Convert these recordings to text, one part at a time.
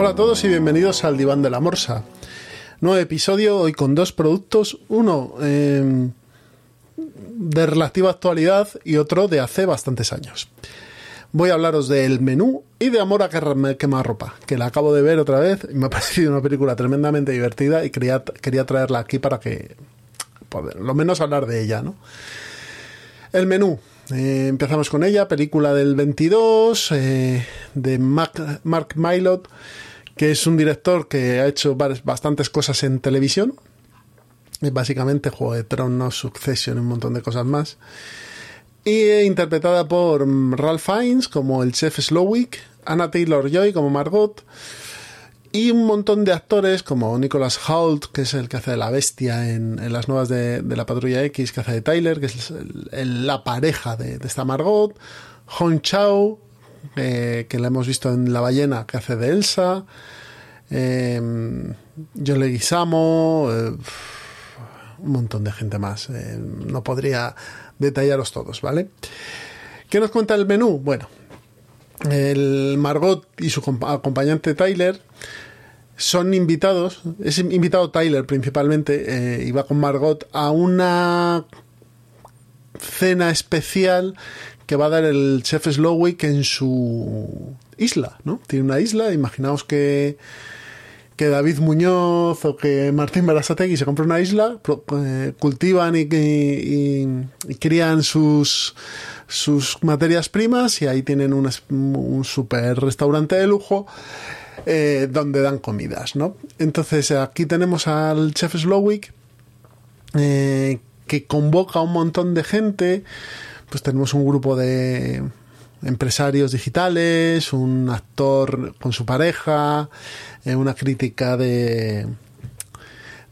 Hola a todos y bienvenidos al Diván de la Morsa. Nuevo episodio hoy con dos productos, uno eh, de relativa actualidad y otro de hace bastantes años. Voy a hablaros del menú y de Amor a quemarropa, que la acabo de ver otra vez y me ha parecido una película tremendamente divertida y quería, quería traerla aquí para que, lo menos hablar de ella, ¿no? El menú, eh, empezamos con ella, película del 22 eh, de Mark Mylod, que es un director que ha hecho bastantes cosas en televisión. Básicamente Juego de Tronos, Succession y un montón de cosas más. Y interpretada por Ralph Fiennes como el chef Slowick, Anna Taylor Joy como Margot y un montón de actores como Nicholas Hoult, que es el que hace de la bestia en, las nuevas de, la Patrulla X, que hace de Tyler, que es la pareja de, esta Margot, Hong Chao, eh, que la hemos visto en La ballena, que hace de Elsa, eh, John Leguizamo, eh, un montón de gente más. Eh, no podría detallaros todos, ¿vale? ¿Qué nos cuenta el menú? Bueno, el Margot y su acompañante Tyler son invitados, es invitado Tyler principalmente, eh, y va con Margot a una cena especial que va a dar el chef Slowick en su isla, ¿no? Tiene una isla, imaginaos que que David Muñoz o que Martín Berasategui se compra una isla, eh, cultivan y, crían sus, sus materias primas y ahí tienen un, un super restaurante de lujo eh, donde dan comidas, ¿no? Entonces aquí tenemos al chef Slowick eh, que convoca a un montón de gente, pues tenemos un grupo de empresarios digitales, un actor con su pareja, eh, una crítica de,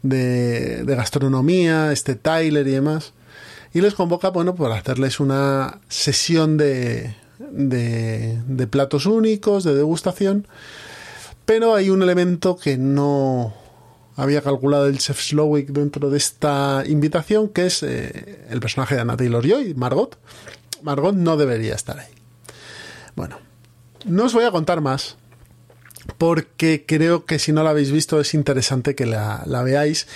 de, gastronomía, este Tyler y demás. Y les convoca, bueno, para hacerles una sesión de, de, de platos únicos, de degustación. Pero hay un elemento que no había calculado el chef Slowick dentro de esta invitación, que es eh, el personaje de Anna Taylor-Joy, Margot. Margot no debería estar ahí. Bueno, no os voy a contar más, porque creo que si no la habéis visto es interesante que la, veáis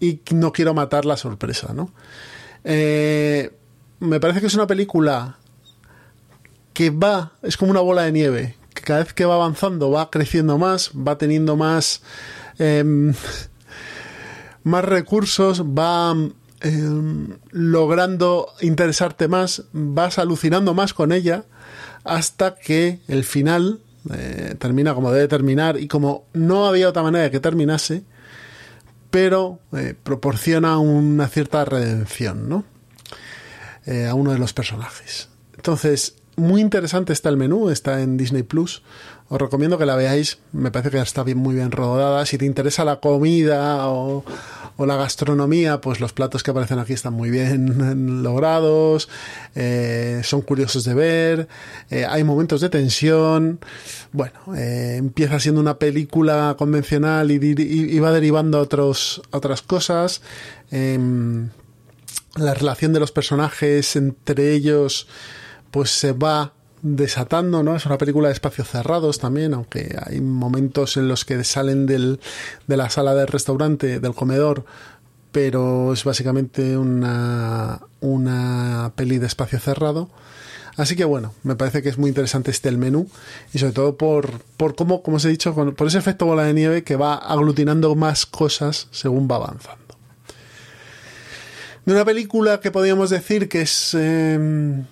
y no quiero matar la sorpresa, ¿no? Eh, me parece que es una película que va, es como una bola de nieve, que cada vez que va avanzando va creciendo más, va teniendo más, em, más recursos, va em, logrando interesarte más, vas alucinando más con ella, hasta que el final eh, termina como debe terminar y como no había otra manera de que terminase, pero eh, proporciona una cierta redención, ¿no? Eh, a uno de los personajes. Entonces, muy interesante está el menú, está en Disney Plus. Os recomiendo que la veáis, me parece que está bien, muy bien rodada. Si te interesa la comida o, o la gastronomía, pues los platos que aparecen aquí están muy bien logrados, eh, son curiosos de ver, eh, hay momentos de tensión. Bueno, eh, empieza siendo una película convencional y, va derivando a, otros, otras cosas. Em, la relación de los personajes entre ellos pues se va desatando, ¿no? Es una película de espacios cerrados también, aunque hay momentos en los que salen del, de la sala del restaurante, del comedor, pero es básicamente una, una peli de espacio cerrado. Así que bueno, me parece que es muy interesante este el menú y sobre todo por, por cómo, como os he dicho, por ese efecto bola de nieve que va aglutinando más cosas según va avanzando. De una película que podríamos decir que es... Em,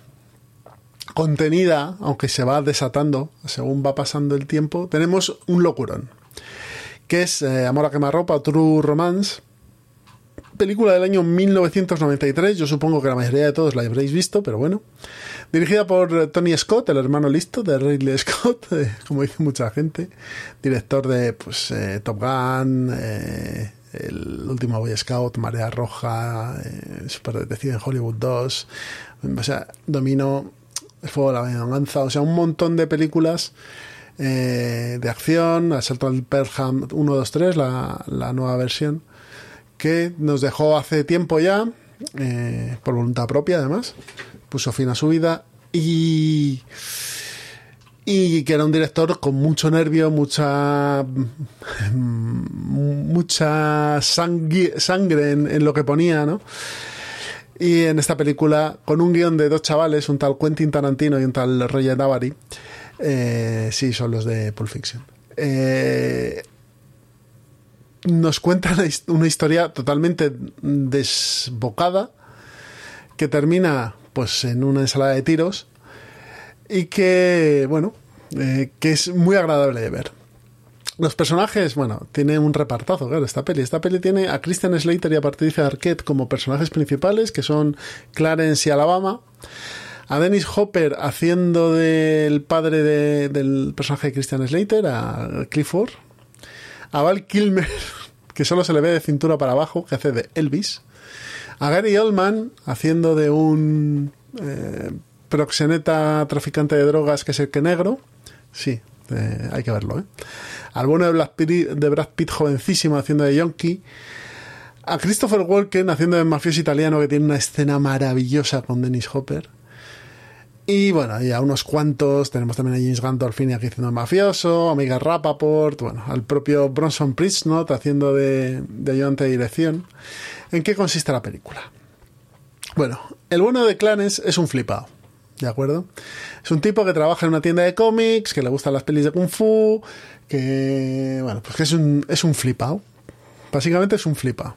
contenida, aunque se va desatando según va pasando el tiempo, tenemos un locurón, que es eh, Amor a quemarropa, True Romance, película del año 1993, yo supongo que la mayoría de todos la habréis visto, pero bueno, dirigida por Tony Scott, el hermano listo de Ridley Scott, eh, como dice mucha gente, director de pues, eh, Top Gun, el último Boy Scout, Marea Roja, Super Detective en Hollywood 2, o sea, dominó el fuego de la venganza, o sea, un montón de películas eh, de acción, Asalto al Perham 1, 2, 3, la, la, nueva versión, que nos dejó hace tiempo ya, eh, por voluntad propia además, puso fin a su vida y... y que era un director con mucho nervio, mucha mucha sangre, en, lo que ponía, ¿no? Y en esta película, con un guion de dos chavales, un tal Quentin Tarantino y un tal Roger Navari, eh, sí, son los de Pulp Fiction. Eh, nos cuenta una historia totalmente desbocada que termina pues en una ensalada de tiros y que, bueno, eh, que es muy agradable de ver. Los personajes, bueno, tiene un repartazo, claro, esta peli. Esta peli tiene a Christian Slater y a Patricia Arquette como personajes principales, que son Clarence y Alabama. A Dennis Hopper haciendo del padre del personaje de Christian Slater, a Clifford. A Val Kilmer, que solo se le ve de cintura para abajo, que hace de Elvis. A Gary Oldman haciendo de un eh, proxeneta traficante de drogas que es el que negro. Sí, eh, hay que verlo, ¿eh? Al bueno de Brad, Pitt, jovencísimo haciendo de Yonki. A Christopher Walken haciendo de mafioso italiano que tiene una escena maravillosa con Dennis Hopper. Y bueno, y a unos cuantos, tenemos también a James Gandolfini aquí haciendo de mafioso, a Miguel Rappaport, bueno, al propio Bronson Prisnot haciendo de, de ayudante de dirección. ¿En qué consiste la película? Bueno, el bueno de Clanes es un flipado. ¿De acuerdo? Es un tipo que trabaja en una tienda de cómics, que le gustan las pelis de Kung Fu, que, bueno, pues que es un, es un flipado. Básicamente es un flipado.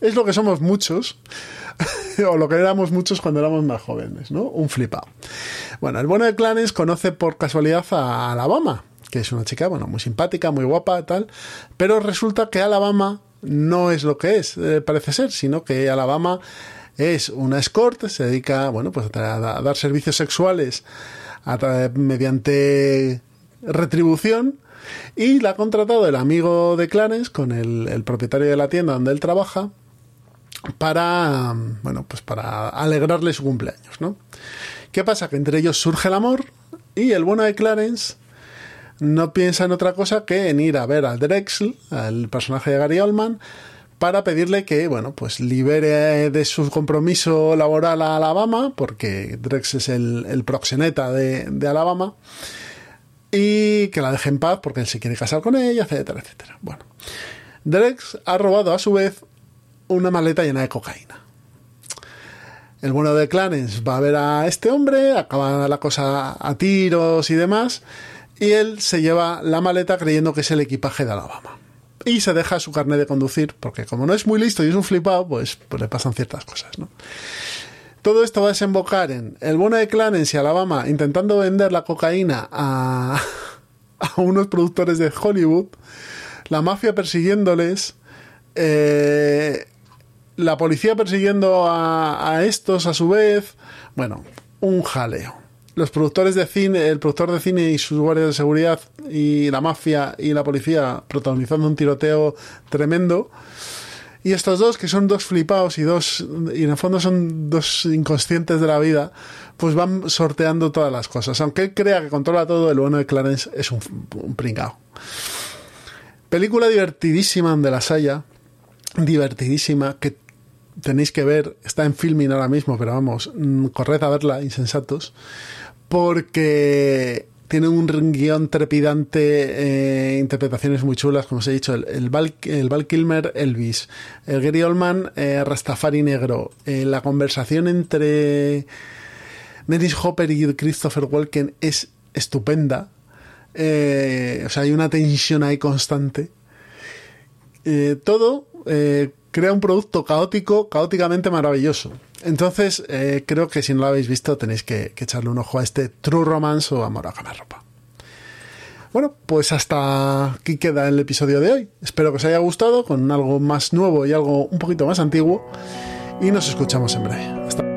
Es lo que somos muchos, o lo que éramos muchos cuando éramos más jóvenes, ¿no? Un flipado. Bueno, el bueno de Clanes conoce por casualidad a Alabama, que es una chica, bueno, muy simpática, muy guapa, tal, pero resulta que Alabama no es lo que es, eh, parece ser, sino que Alabama es una escort, se dedica, bueno, pues a, dar servicios sexuales mediante retribución y la ha contratado el amigo de Clanes con el, propietario de la tienda donde él trabaja para, bueno, pues para alegrarle su cumpleaños, ¿no? ¿Qué pasa? Que entre ellos surge el amor y el bueno de Clarence no piensa en otra cosa que en ir a ver al Drexel, al personaje de Gary Oldman, para pedirle que, bueno, pues libere de su compromiso laboral a Alabama, porque Drex es el, proxeneta de, Alabama, y que la deje en paz porque él se quiere casar con ella, etcétera, etcétera. Bueno, Drex ha robado a su vez una maleta llena de cocaína. El bueno de Clarence va a ver a este hombre, acaba la cosa a tiros y demás, y él se lleva la maleta creyendo que es el equipaje de Alabama y se deja su carnet de conducir, porque como no es muy listo y es un flipado, pues, pues le pasan ciertas cosas, ¿no? Todo esto va a desembocar en el bueno de Clarence y Alabama intentando vender la cocaína a, a unos productores de Hollywood, la mafia persiguiéndoles, eh, la policía persiguiendo a estos a su vez, bueno, un jaleo los productores de cine, el productor de cine y sus guardias de seguridad y la mafia y la policía protagonizando un tiroteo tremendo. Y estos dos, que son dos flipados y dos, y en el fondo son dos inconscientes de la vida, pues van sorteando todas las cosas. Aunque él crea que controla todo, el bueno de Clarence es un, pringao. Película divertidísima donde la haya, divertidísima, que tenéis que ver, está en filming ahora mismo, pero vamos, mm, corred a verla, insensatos porque tiene un guion trepidante, eh, interpretaciones muy chulas, como os he dicho, el, Val, Kilmer Elvis, el Gary Oldman eh, Rastafari Negro, eh, la conversación entre Dennis Hopper y Christopher Walken es estupenda, o sea, hay una tensión ahí constante. todo crea un producto caótico, caóticamente maravilloso. Entonces, eh, creo que si no lo habéis visto, tenéis que, echarle un ojo a este True Romance o Amor a Ropa. Bueno, pues hasta aquí queda el episodio de hoy. Espero que os haya gustado con algo más nuevo y algo un poquito más antiguo. Y nos escuchamos en breve. Hasta